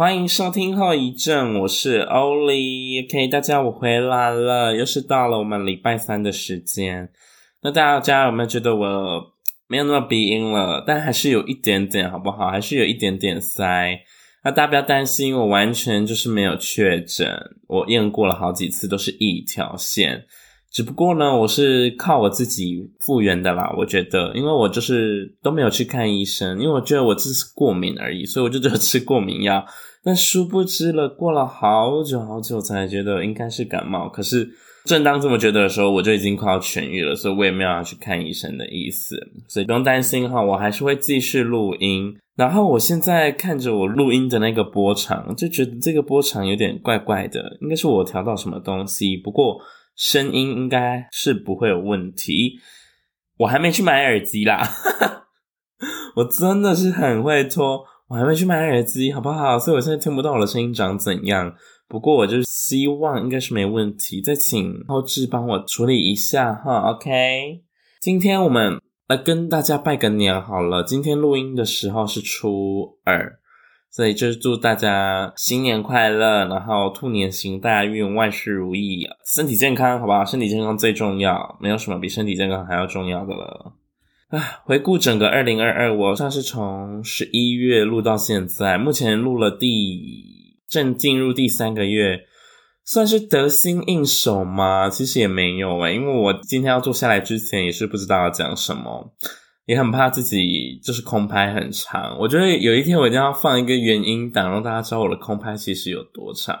欢迎收听后遗症，我是欧里。OK，大家我回来了，又是到了我们礼拜三的时间。那大家有没有觉得我没有那么鼻音了？但还是有一点点，好不好？还是有一点点塞。那大家不要担心，我完全就是没有确诊，我验过了好几次，都是一条线。只不过呢，我是靠我自己复原的啦。我觉得，因为我就是都没有去看医生，因为我觉得我只是过敏而已，所以我就只有吃过敏药。但殊不知了，过了好久好久才觉得应该是感冒。可是正当这么觉得的时候，我就已经快要痊愈了，所以我也没有要去看医生的意思。所以不用担心哈，我还是会继续录音。然后我现在看着我录音的那个波长，就觉得这个波长有点怪怪的，应该是我调到什么东西。不过。声音应该是不会有问题，我还没去买耳机啦，我真的是很会拖，我还没去买耳机，好不好？所以我现在听不到我的声音长怎样。不过我就是希望应该是没问题，再请后置帮我处理一下哈。OK，今天我们来跟大家拜个年好了，今天录音的时候是初二。所以就是祝大家新年快乐，然后兔年行大运，万事如意，身体健康，好不好？身体健康最重要，没有什么比身体健康还要重要的了。啊，回顾整个二零二二，我算是从十一月录到现在，目前录了第正进入第三个月，算是得心应手吗？其实也没有诶，因为我今天要坐下来之前也是不知道要讲什么。也很怕自己就是空拍很长，我觉得有一天我一定要放一个原音档，让大家知道我的空拍其实有多长。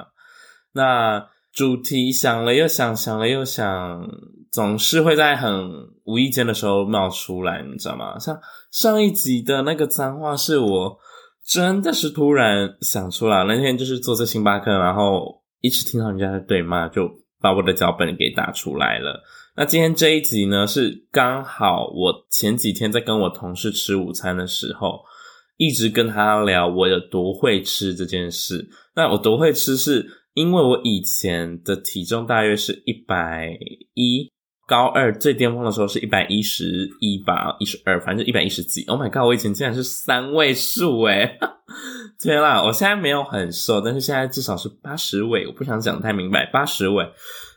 那主题想了又想，想了又想，总是会在很无意间的时候冒出来，你知道吗？像上一集的那个脏话，是我真的是突然想出来，那天就是坐在星巴克，然后一直听到人家在对骂，就把我的脚本给打出来了。那今天这一集呢，是刚好我前几天在跟我同事吃午餐的时候，一直跟他聊我有多会吃这件事。那我多会吃，是因为我以前的体重大约是一百一，高二最巅峰的时候是一百一十一吧，一十二，反正一百一十几。Oh my god，我以前竟然是三位数诶，天啦，我现在没有很瘦，但是现在至少是八十尾，我不想讲太明白，八十尾。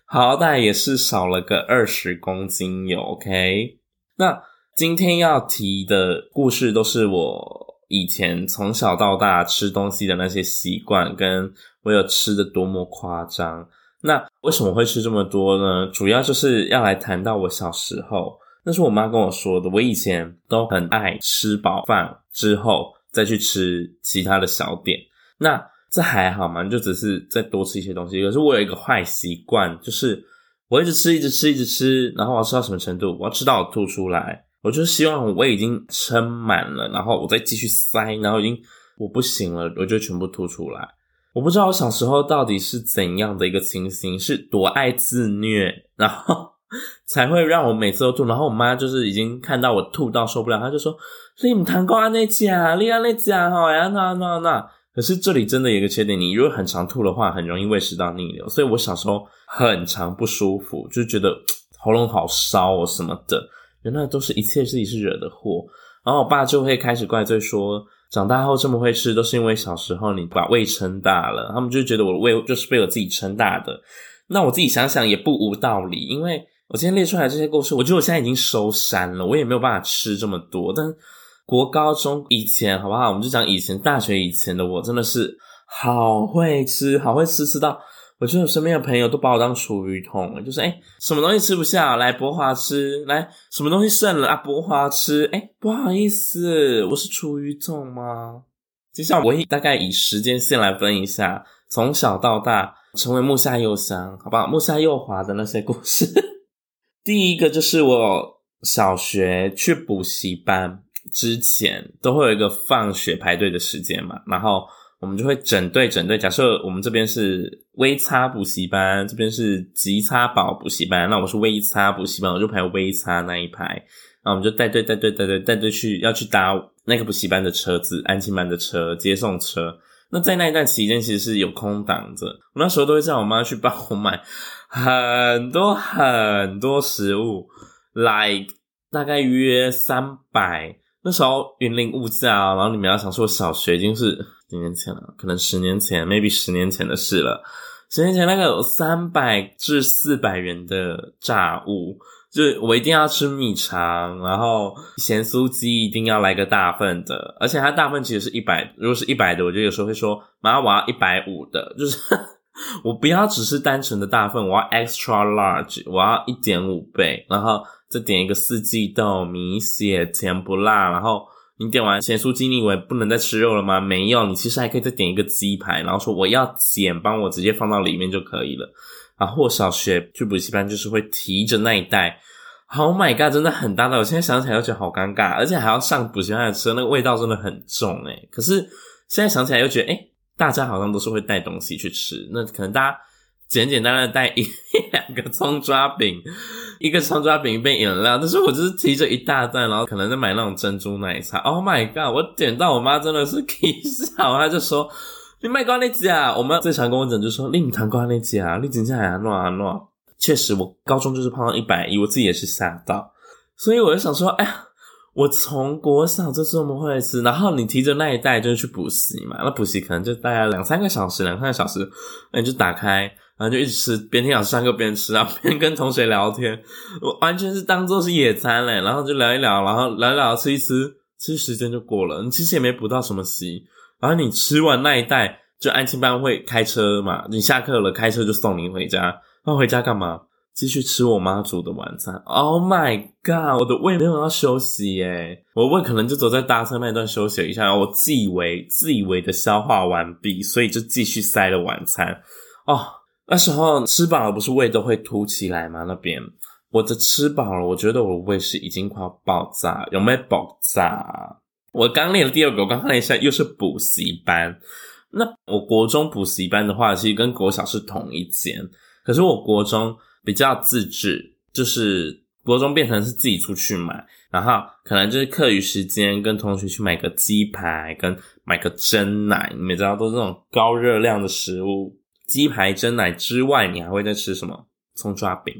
好歹也是少了个二十公斤有，OK？那今天要提的故事都是我以前从小到大吃东西的那些习惯，跟我有吃的多么夸张。那为什么会吃这么多呢？主要就是要来谈到我小时候，那是我妈跟我说的。我以前都很爱吃饱饭之后再去吃其他的小点。那这还好嘛，就只是再多吃一些东西。可是我有一个坏习惯，就是我一直吃，一直吃，一直吃，然后我要吃到什么程度？我要吃到我吐出来。我就希望我已经撑满了，然后我再继续塞，然后已经我不行了，我就全部吐出来。我不知道我小时候到底是怎样的一个情形，是多爱自虐，然后才会让我每次都吐。然后我妈就是已经看到我吐到受不了，她就说：“你唔谈过安那讲，你安那讲好呀，那那那。”可是这里真的有一个缺点，你如果很常吐的话，很容易胃食道逆流。所以我小时候很常不舒服，就觉得 喉咙好烧哦什么的。原来都是一切自己是惹的祸。然后我爸就会开始怪罪说，长大后这么会吃，都是因为小时候你把胃撑大了。他们就觉得我的胃就是被我自己撑大的。那我自己想想也不无道理，因为我今天列出来这些故事，我觉得我现在已经收山了，我也没有办法吃这么多，但。国高中以前好不好？我们就讲以前大学以前的我，真的是好会吃，好会吃，吃到我觉得我身边的朋友都把我当厨余桶了。就是诶、什么东西吃不下，来博华吃；来什么东西剩了啊，博华吃。诶、不好意思，我是厨余桶吗？接下来我大概以时间线来分一下，从小到大成为木下佑香，好不好？木下佑华的那些故事。第一个就是我小学去补习班。之前都会有一个放学排队的时间嘛，然后我们就会整队整队。假设我们这边是微差补习班，这边是极差宝补习班，那我是微差补习班，我就排微差那一排。然后我们就带队带队带队带队去要去搭那个补习班的车子，安亲班的车接送车。那在那一段期间，其实是有空档着，我那时候都会叫我妈去帮我买很多很多食物，like 大概约三百。那时候云林物价，然后你们要想说，小学已经是几年前了，可能十年前，maybe 十年前的事了。十年前那个有三百至四百元的炸物，就我一定要吃米肠，然后咸酥鸡一定要来个大份的，而且它大份其实是一百，如果是一百的，我就有时候会说妈，我要一百五的，就是 我不要只是单纯的大份，我要 extra large，我要一点五倍，然后再点一个四季豆、米血、甜不辣，然后。你点完咸酥鸡，你以为不能再吃肉了吗？没有，你其实还可以再点一个鸡排，然后说我要减，帮我直接放到里面就可以了。然后小学去补习班就是会提着那一袋，Oh my god，真的很大的，我现在想起来又觉得好尴尬，而且还要上补习班的车，那个味道真的很重诶。可是现在想起来又觉得，诶，大家好像都是会带东西去吃，那可能大家。简简单单带一 两个葱抓饼，一个葱抓饼一杯饮料，但是我就是提着一大袋，然后可能在买那种珍珠奶茶。Oh my god！我点到我妈真的是 气笑，她就说：“你卖瓜那几啊？”我们最常跟我讲就说：“你唔谈瓜那几啊？你真正还乱啊乱？”确实，我高中就是胖到一百一，我自己也是吓到，所以我就想说：“哎呀，我从国小就这么会吃，然后你提着那一袋就是去补习嘛？那补习可能就大概两三个小时，两三个小时，那你就打开。”然后就一直吃，边听老师上课边吃啊，边跟同学聊天，我完全是当做是野餐嘞。然后就聊一聊，然后聊一聊，吃一吃，吃时间就过了。你其实也没补到什么习。然后你吃完那一袋，就安亲班会开车嘛，你下课了开车就送你回家。那回家干嘛？继续吃我妈煮的晚餐。Oh my god，我的胃没有要休息耶，我胃可能就走在搭车那段休息一下，然后我自以为自以为的消化完毕，所以就继续塞了晚餐。哦。那时候吃饱了，不是胃都会凸起来吗？那边我的吃饱了，我觉得我胃是已经快要爆炸，有没有爆炸？我刚练了第二个，我刚看了一下，又是补习班。那我国中补习班的话，其实跟国小是同一间，可是我国中比较自制，就是国中变成是自己出去买，然后可能就是课余时间跟同学去买个鸡排，跟买个蒸奶，你们知道都是这种高热量的食物。鸡排、蒸奶之外，你还会再吃什么？葱抓饼？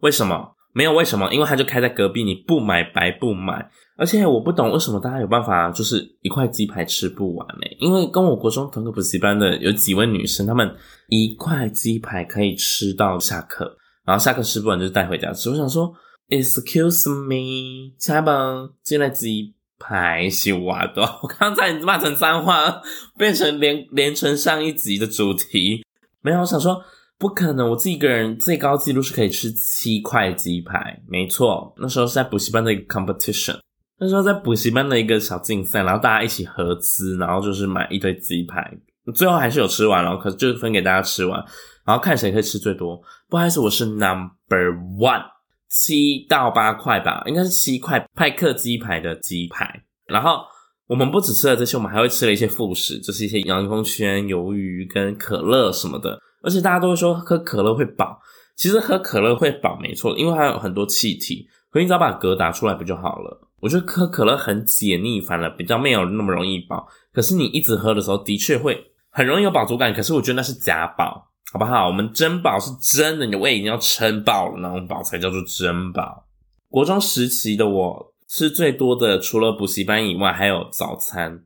为什么？没有为什么？因为它就开在隔壁，你不买白不买。而且我不懂为什么大家有办法，就是一块鸡排吃不完呢？因为跟我国中同个补习班的有几位女生，她们一块鸡排可以吃到下课，然后下课吃不完就带回家吃。我想说，Excuse me，下班进来鸡排是哇的，我刚才骂成脏话，变成连连成上一集的主题。没有，我想说不可能，我自己一个人最高纪录是可以吃七块鸡排，没错，那时候是在补习班的一个 competition，那时候在补习班的一个小竞赛，然后大家一起合资，然后就是买一堆鸡排，最后还是有吃完，然后可是就分给大家吃完，然后看谁可以吃最多。不好意思，我是 number one，七到八块吧，应该是七块派克鸡排的鸡排，然后。我们不只吃了这些，我们还会吃了一些副食，就是一些洋葱圈、鱿鱼跟可乐什么的。而且大家都会说喝可乐会饱，其实喝可乐会饱没错，因为它有很多气体。可你只要把嗝打出来不就好了？我觉得喝可乐很解腻，反而比较没有那么容易饱。可是你一直喝的时候，的确会很容易有饱足感。可是我觉得那是假饱，好不好？我们真饱是真的，你的胃已经要撑爆了那种饱才叫做真饱。国中时期的我。吃最多的除了补习班以外，还有早餐。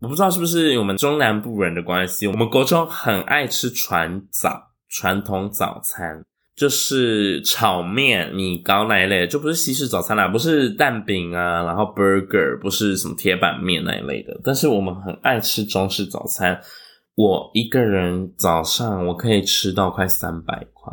我不知道是不是我们中南部人的关系，我们国中很爱吃传早，传统早餐就是炒面、米糕那一类，就不是西式早餐啦，不是蛋饼啊，然后 burger，不是什么铁板面那一类的。但是我们很爱吃中式早餐。我一个人早上我可以吃到快三百块。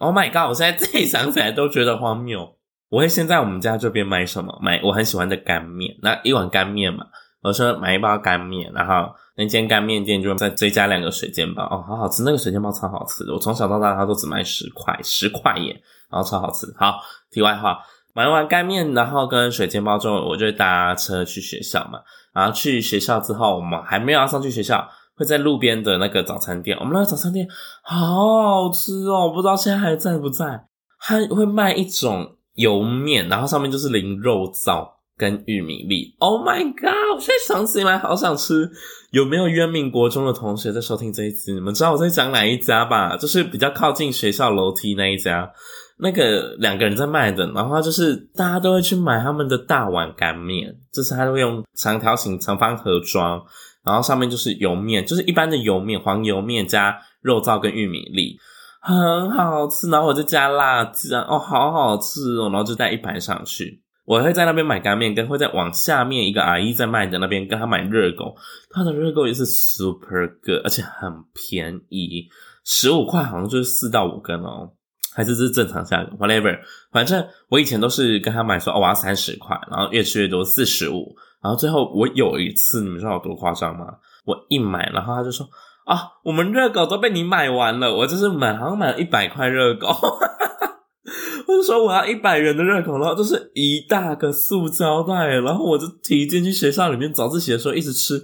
Oh my god！我现在自己想起来都觉得荒谬。我会先在我们家这边买什么？买我很喜欢的干面，那一碗干面嘛，我说买一包干面，然后那间干面店就再追加两个水煎包，哦，好好吃，那个水煎包超好吃的，我从小到大它都只卖十块，十块耶，然后超好吃。好，题外话，买完干面，然后跟水煎包之后，我就搭车去学校嘛，然后去学校之后，我们还没有要上去学校，会在路边的那个早餐店，我们那个早餐店好好吃哦，我不知道现在还在不在，它会卖一种。油面，然后上面就是淋肉燥跟玉米粒。Oh my god！我现在想起来好想吃。有没有渊明国中的同学在收听这一集？你们知道我在讲哪一家吧？就是比较靠近学校楼梯那一家。那个两个人在卖的，然后就是大家都会去买他们的大碗干面，就是他都会用长条形长方盒装，然后上面就是油面，就是一般的油面，黄油面加肉燥跟玉米粒，很好吃。然后我就加辣酱，哦，好好吃哦，然后就带一盘上去。我会在那边买干面，跟会在往下面一个阿姨在卖的那边跟他买热狗，他的热狗也是 super good，而且很便宜，十五块好像就是四到五根哦。还是是正常价格，whatever，反正我以前都是跟他买说，哦，我要三十块，然后越吃越多，四十五，然后最后我有一次，你们知道有多夸张吗？我一买，然后他就说，啊，我们热狗都被你买完了，我就是买，好像买了一百块热狗，我就说我要一百元的热狗，然后就是一大个塑胶袋，然后我就提进去学校里面早自习的时候一直吃，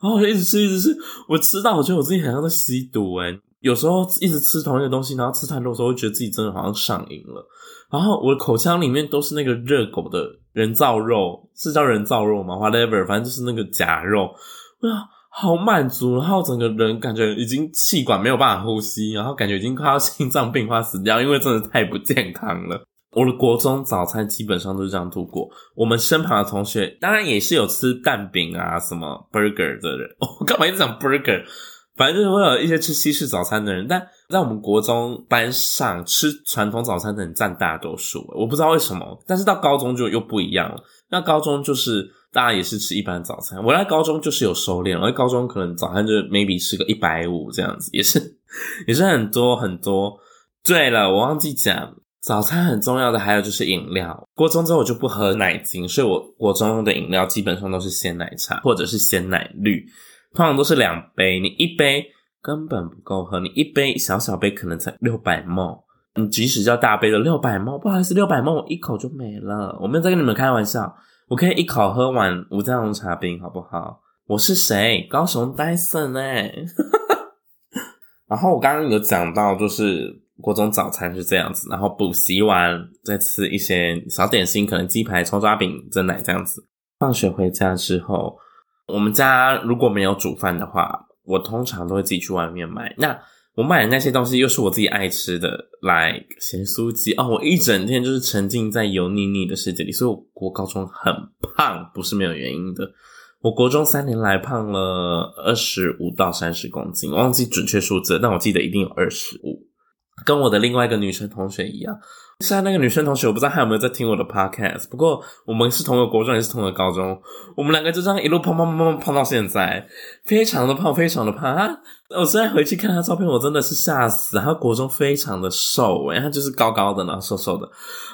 然后我就一直吃，一直吃，我吃到我觉得我自己好像在吸毒诶有时候一直吃同一个东西，然后吃太多的时候，会觉得自己真的好像上瘾了。然后我的口腔里面都是那个热狗的人造肉，是叫人造肉吗？Whatever，反正就是那个假肉。哇，好满足，然后整个人感觉已经气管没有办法呼吸，然后感觉已经快要心脏病快死掉，因为真的太不健康了。我的国中早餐基本上都是这样度过。我们身旁的同学当然也是有吃蛋饼啊、什么 burger 的人。我干嘛一直讲 burger？反正就是会有一些吃西式早餐的人，但在我们国中班上吃传统早餐的人占大多数，我不知道为什么。但是到高中就又不一样了。那高中就是大家也是吃一般早餐，我在高中就是有收敛了，我在高中可能早餐就 maybe 吃个一百五这样子，也是 也是很多很多。对了，我忘记讲，早餐很重要的还有就是饮料。国中之后我就不喝奶精，所以我国中的饮料基本上都是鲜奶茶或者是鲜奶绿。通常都是两杯，你一杯根本不够喝，你一杯小小杯可能才六百 ml，你即使叫大杯的六百 ml，不好意思，六百 ml 我一口就没了，我没有在跟你们开玩笑，我可以一口喝完无加红茶冰，好不好？我是谁？高雄戴森哎，然后我刚刚有讲到，就是国中早餐是这样子，然后补习完再吃一些小点心，可能鸡排、葱抓饼、蒸奶这样子，放学回家之后。我们家如果没有煮饭的话，我通常都会自己去外面买。那我买的那些东西又是我自己爱吃的，来咸酥鸡哦。我一整天就是沉浸在油腻腻的世界里，所以我国高中很胖，不是没有原因的。我国中三年来胖了二十五到三十公斤，我忘记准确数字，但我记得一定有二十五，跟我的另外一个女生同学一样。现在那个女生同学，我不知道她有没有在听我的 podcast。不过我们是同个国中，也是同个高中，我们两个就这样一路胖胖胖胖胖到现在，非常的胖，非常的胖。我现在回去看她照片，我真的是吓死。她国中非常的瘦，诶她就是高高的，然后瘦瘦的。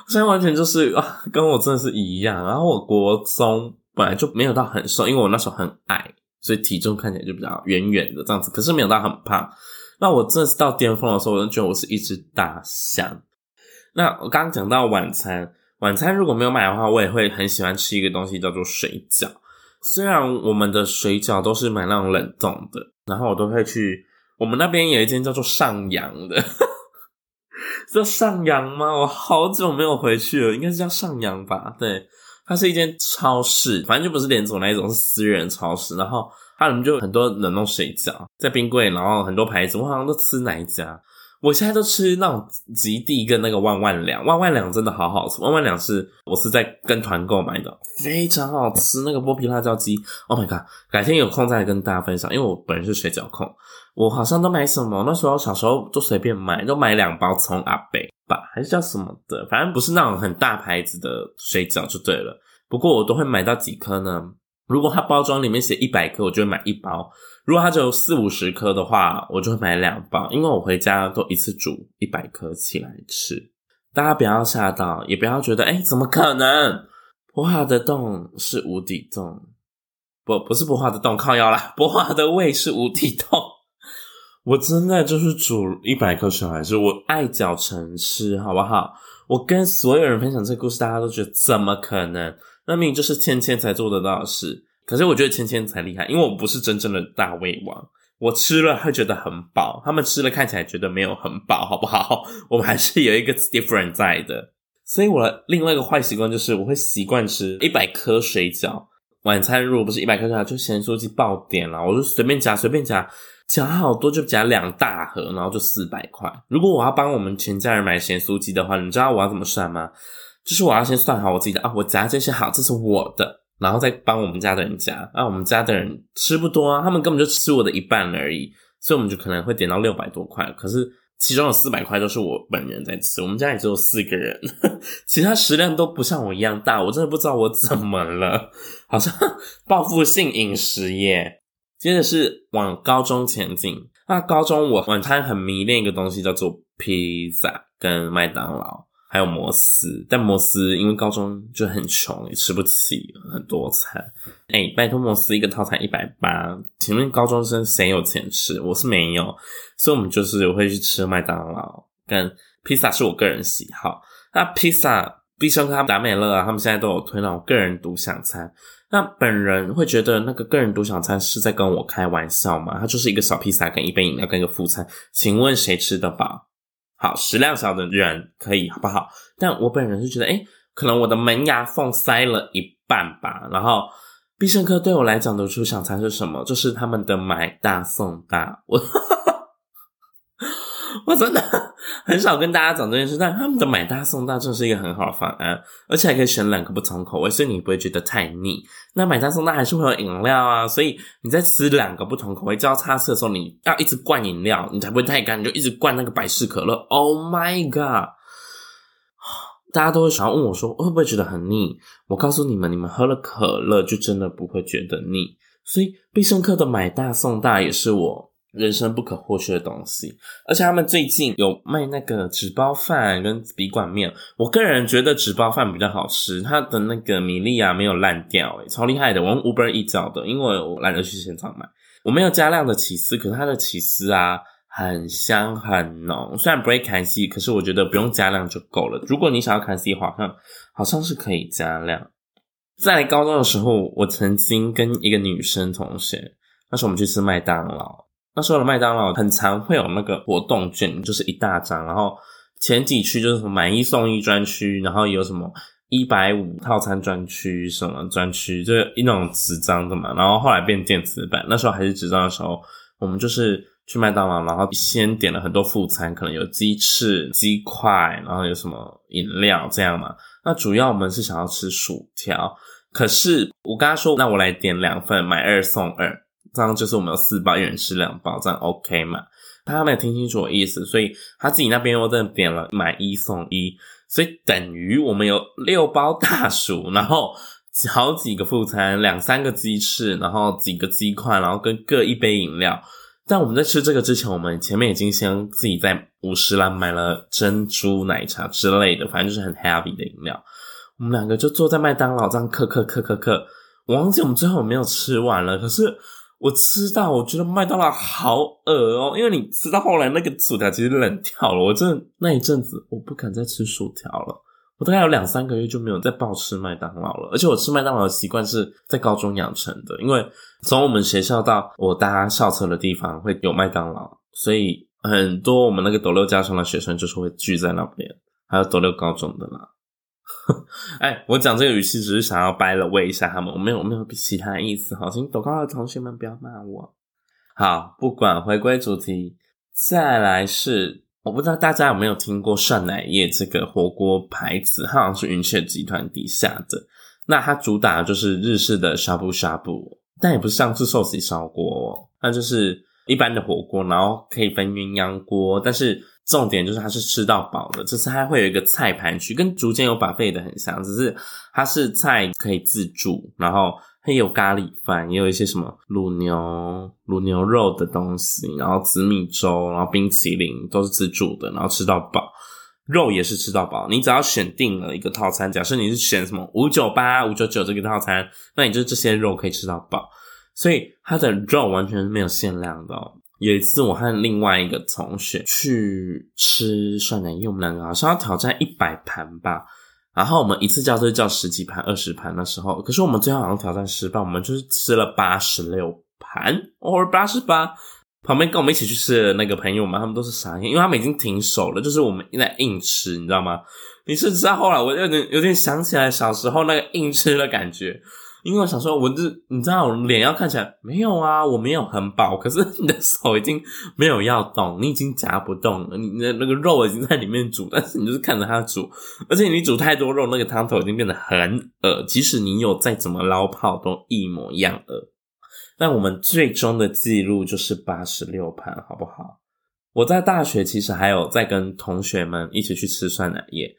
现在完全就是啊，跟我真的是一样。然后我国中本来就没有到很瘦，因为我那时候很矮，所以体重看起来就比较圆圆的这样子。可是没有到很胖。那我真的是到巅峰的时候，我就觉得我是一只大象。那我刚刚讲到晚餐，晚餐如果没有买的话，我也会很喜欢吃一个东西叫做水饺。虽然我们的水饺都是买那种冷冻的，然后我都会去我们那边有一间叫做上扬的，叫上扬吗？我好久没有回去了，应该是叫上扬吧？对，它是一间超市，反正就不是连锁那一种，是私人超市。然后它里面就很多冷冻水饺在冰柜，然后很多牌子，我好像都吃哪一家。我现在都吃那种极地跟那个万万两，万万两真的好好吃。万万两是我是在跟团购买的，非常好吃。那个剥皮辣椒鸡，Oh my god！改天有空再跟大家分享。因为我本人是水饺控，我好像都买什么？那时候小时候都随便买，都买两包葱阿北吧，还是叫什么的，反正不是那种很大牌子的水饺就对了。不过我都会买到几颗呢？如果它包装里面写一百颗，我就会买一包。如果它只有四五十颗的话，我就会买两包，因为我回家都一次煮一百颗起来吃。大家不要吓到，也不要觉得，哎，怎么可能？博化的洞是无底洞，不，不是博化的洞，靠腰啦，博化的胃是无底洞。我真的就是煮一百颗小孩吃，我爱嚼成吃，好不好？我跟所有人分享这个故事，大家都觉得怎么可能？那明明就是芊芊才做得到的事。可是我觉得芊芊才厉害，因为我不是真正的大胃王，我吃了会觉得很饱，他们吃了看起来觉得没有很饱，好不好？我们还是有一个 different 在的。所以我另外一个坏习惯就是我会习惯吃一百颗水饺。晚餐如果不是一百颗水饺，就咸酥鸡爆点了，我就随便夹随便夹。夹好多就夹两大盒，然后就四百块。如果我要帮我们全家人买咸酥鸡的话，你知道我要怎么算吗？就是我要先算好我自己的啊，我夹这些好，这是我的，然后再帮我们家的人夹。啊，我们家的人吃不多啊，他们根本就吃我的一半而已，所以我们就可能会点到六百多块。可是。其中有四百块都是我本人在吃，我们家也只有四个人，其他食量都不像我一样大，我真的不知道我怎么了，好像报复性饮食耶。接着是往高中前进，那高中我晚餐很迷恋一个东西叫做披萨跟麦当劳。还有摩斯，但摩斯因为高中就很穷，也吃不起很多餐。哎、拜托摩斯一个套餐一百八，请问高中生谁有钱吃？我是没有，所以我们就是会去吃麦当劳跟披萨，是我个人喜好。那披萨必胜客、达美乐啊，他们现在都有推那种个人独享餐。那本人会觉得那个个人独享餐是在跟我开玩笑吗？它就是一个小披萨跟一杯饮料跟一个副餐，请问谁吃得饱？好，食量小的人可以，好不好？但我本人是觉得，哎，可能我的门牙缝塞了一半吧。然后，必胜客对我来讲的初想餐是什么？就是他们的买大送大。我。我真的很少跟大家讲这件事，但他们的买大送大真的是一个很好的方案，而且还可以选两个不同口味，所以你不会觉得太腻。那买大送大还是会有饮料啊，所以你在吃两个不同口味交叉吃的时候，你要一直灌饮料，你才不会太干，你就一直灌那个百事可乐。Oh my god！大家都会想要问我说，会不会觉得很腻？我告诉你们，你们喝了可乐就真的不会觉得腻。所以必胜客的买大送大也是我人生不可或缺的东西，而且他们最近有卖那个纸包饭跟笔管面，我个人觉得纸包饭比较好吃，它的那个米粒啊没有烂掉，诶超厉害的。我用 Uber Eats 叫的，因为我懒得去现场买。我没有加量的起司，可是它的起司啊很香很浓，虽然不会砍丝，可是我觉得不用加量就够了。如果你想要砍丝的话，好像好像是可以加量。在高中的时候，我曾经跟一个女生同学，那时候我们去吃麦当劳。那时候的麦当劳很常会有那个活动券，就是一大张，然后前几区就是什么买一送一专区，然后有什么一百五套餐专区什么专区，就是一那种纸张的嘛。然后后来变电子版，那时候还是纸张的时候，我们就是去麦当劳，然后先点了很多副餐，可能有鸡翅、鸡块，然后有什么饮料这样嘛。那主要我们是想要吃薯条，可是我跟他说，那我来点两份，买二送二。这样就是我们有四包，一人吃两包，这样 OK 嘛？他没有听清楚我意思，所以他自己那边又在点了买一送一，所以等于我们有六包大薯，然后好几个副餐，两三个鸡翅，然后几个鸡块，然后跟各一杯饮料。但我们在吃这个之前，我们前面已经先自己在五十岚买了珍珠奶茶之类的，反正就是很 heavy 的饮料。我们两个就坐在麦当劳这样嗑嗑嗑嗑嗑，我忘记我们最后有没有吃完了，可是。我吃到，我觉得麦当劳好恶哦，因为你吃到后来那个薯条其实冷掉了。我真的那一阵子我不敢再吃薯条了，我大概有两三个月就没有再暴吃麦当劳了。而且我吃麦当劳的习惯是在高中养成的，因为从我们学校到我搭校车的地方会有麦当劳，所以很多我们那个斗六加上的学生就是会聚在那边，还有斗六高中的啦。哎，我讲这个语气只是想要掰了喂一下他们，我没有我没有其他意思，好，请抖高的同学们不要骂我。好，不管回归主题，再来是我不知道大家有没有听过涮乃叶这个火锅牌子，它好像是云雀集团底下的。那它主打的就是日式的呷哺呷哺，但也不像是寿喜烧锅，那就是一般的火锅，然后可以分鸳鸯锅，但是。重点就是它是吃到饱的，就是它会有一个菜盘区，跟竹间有把贝的很像，只是它是菜可以自助，然后它有咖喱饭，也有一些什么卤牛、卤牛肉的东西，然后紫米粥，然后冰淇淋都是自助的，然后吃到饱，肉也是吃到饱。你只要选定了一个套餐，假设你是选什么五九八、五九九这个套餐，那你就这些肉可以吃到饱，所以它的肉完全是没有限量的哦。有一次，我和另外一个同学去吃涮羊肉，我们两个好像要挑战一百盘吧。然后我们一次叫就叫十几盘、二十盘的时候，可是我们最后好像挑战失败，我们就是吃了八十六盘，或八十八。旁边跟我们一起去吃的那个朋友们，他们都是傻眼，因为他们已经停手了，就是我们在硬吃，你知道吗？你是知道后来我有点有点想起来小时候那个硬吃的感觉。因为我想说，我是你知道，脸要看起来没有啊，我没有很饱，可是你的手已经没有要动，你已经夹不动了，你的那个肉已经在里面煮，但是你就是看着它煮，而且你煮太多肉，那个汤头已经变得很恶，即使你有再怎么捞泡，都一模一样恶。但我们最终的记录就是八十六盘，好不好？我在大学其实还有在跟同学们一起去吃酸奶液。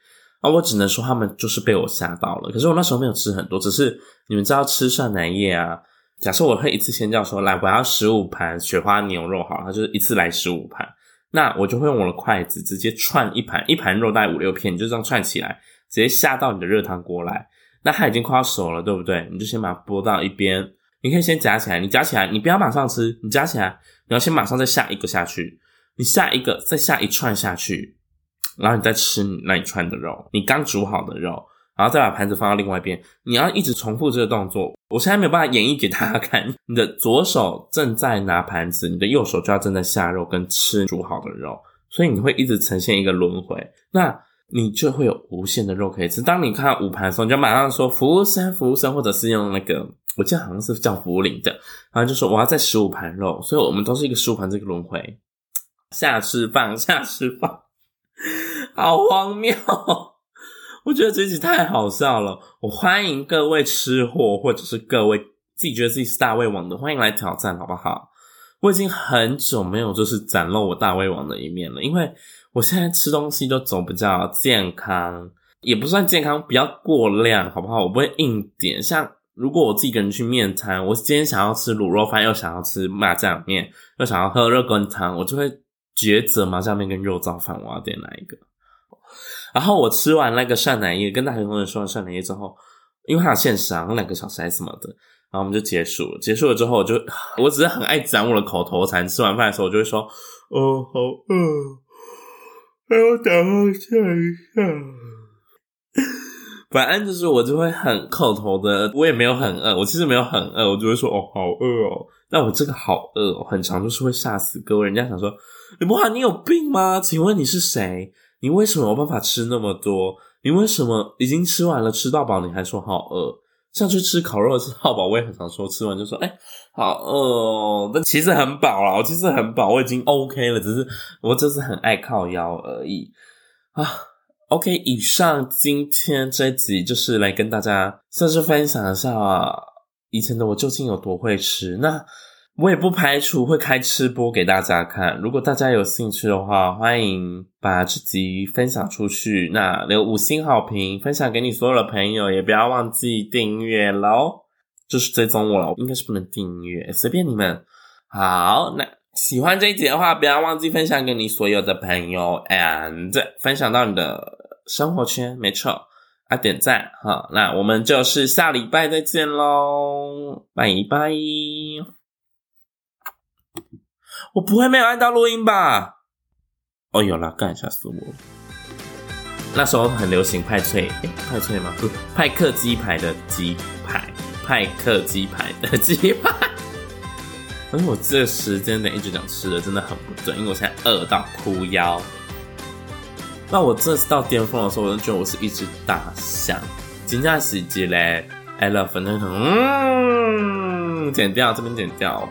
啊，我只能说他们就是被我吓到了。可是我那时候没有吃很多，只是你们知道吃涮奶液啊。假设我会一次先叫说，来，我要十五盘雪花牛肉，好，他就是一次来十五盘。那我就会用我的筷子直接串一盘，一盘肉带五六片，你就这样串起来，直接下到你的热汤锅来。那它已经快要熟了，对不对？你就先把它拨到一边，你可以先夹起来，你夹起来，你不要马上吃，你夹起来，你要先马上再下一个下去，你下一个再下一串下去。然后你再吃你那一串的肉，你刚煮好的肉，然后再把盘子放到另外一边，你要一直重复这个动作。我现在没有办法演绎给大家看。你的左手正在拿盘子，你的右手就要正在下肉跟吃煮好的肉，所以你会一直呈现一个轮回。那你就会有无限的肉可以吃。当你看到五盘的时候，你就马上说服务生，服务生，或者是用那个，我记得好像是叫服务领的，然后就说我要再十五盘肉，所以我们都是一个十五盘这个轮回，下吃饭，下吃饭。好荒谬！我觉得这集太好笑了。我欢迎各位吃货，或者是各位自己觉得自己是大胃王的，欢迎来挑战，好不好？我已经很久没有就是展露我大胃王的一面了，因为我现在吃东西都走比较健康，也不算健康，比较过量，好不好？我不会硬点。像如果我自己一个人去面摊，我今天想要吃卤肉饭，又想要吃麻酱面，又想要喝热滚汤，我就会。抉择麻酱面跟肉燥饭，我要点哪一个？然后我吃完那个涮奶液，跟大学同学说完涮奶液之后，因为它有限时啊，两个小时还是什么的，然后我们就结束了。结束了之后，我就我只是很爱讲我的口头禅。吃完饭的时候，我就会说：“哦，好饿，还要打包下一下。”反正就是我就会很口头的，我也没有很饿，我其实没有很饿，我就会说：“哦，好饿哦。”但我这个好饿哦，很长就是会吓死各位。人家想说。李博涵，你有病吗？请问你是谁？你为什么有办法吃那么多？你为什么已经吃完了，吃到饱，你还说好饿？像去吃烤肉吃到饱，我也很常说，吃完就说，哎、好饿。但其实很饱了，我其实很饱，我已经 OK 了，只是我就是很爱靠腰而已啊。OK，以上今天这一集就是来跟大家算是分享一下啊以前的我究竟有多会吃。那。我也不排除会开吃播给大家看，如果大家有兴趣的话，欢迎把这集分享出去，那留五星好评，分享给你所有的朋友，也不要忘记订阅喽。就是追踪我了，应该是不能订阅，随便你们。好，那喜欢这一集的话，不要忘记分享给你所有的朋友，and 分享到你的生活圈，没错，啊，点赞哈。那我们就是下礼拜再见喽，拜拜。我不会没有按到录音吧？哦，有啦，干，吓死我！那时候很流行派脆，欸、派脆吗？不，派克鸡排的鸡排，派克鸡排的鸡排。而 且我这时间点一直讲吃的，真的很不准，因为我现在饿到哭腰。那我这次到巅峰的时候，我就觉得我是一只大象。金价喜极嘞，I love，反正很，嗯，剪掉这边剪掉。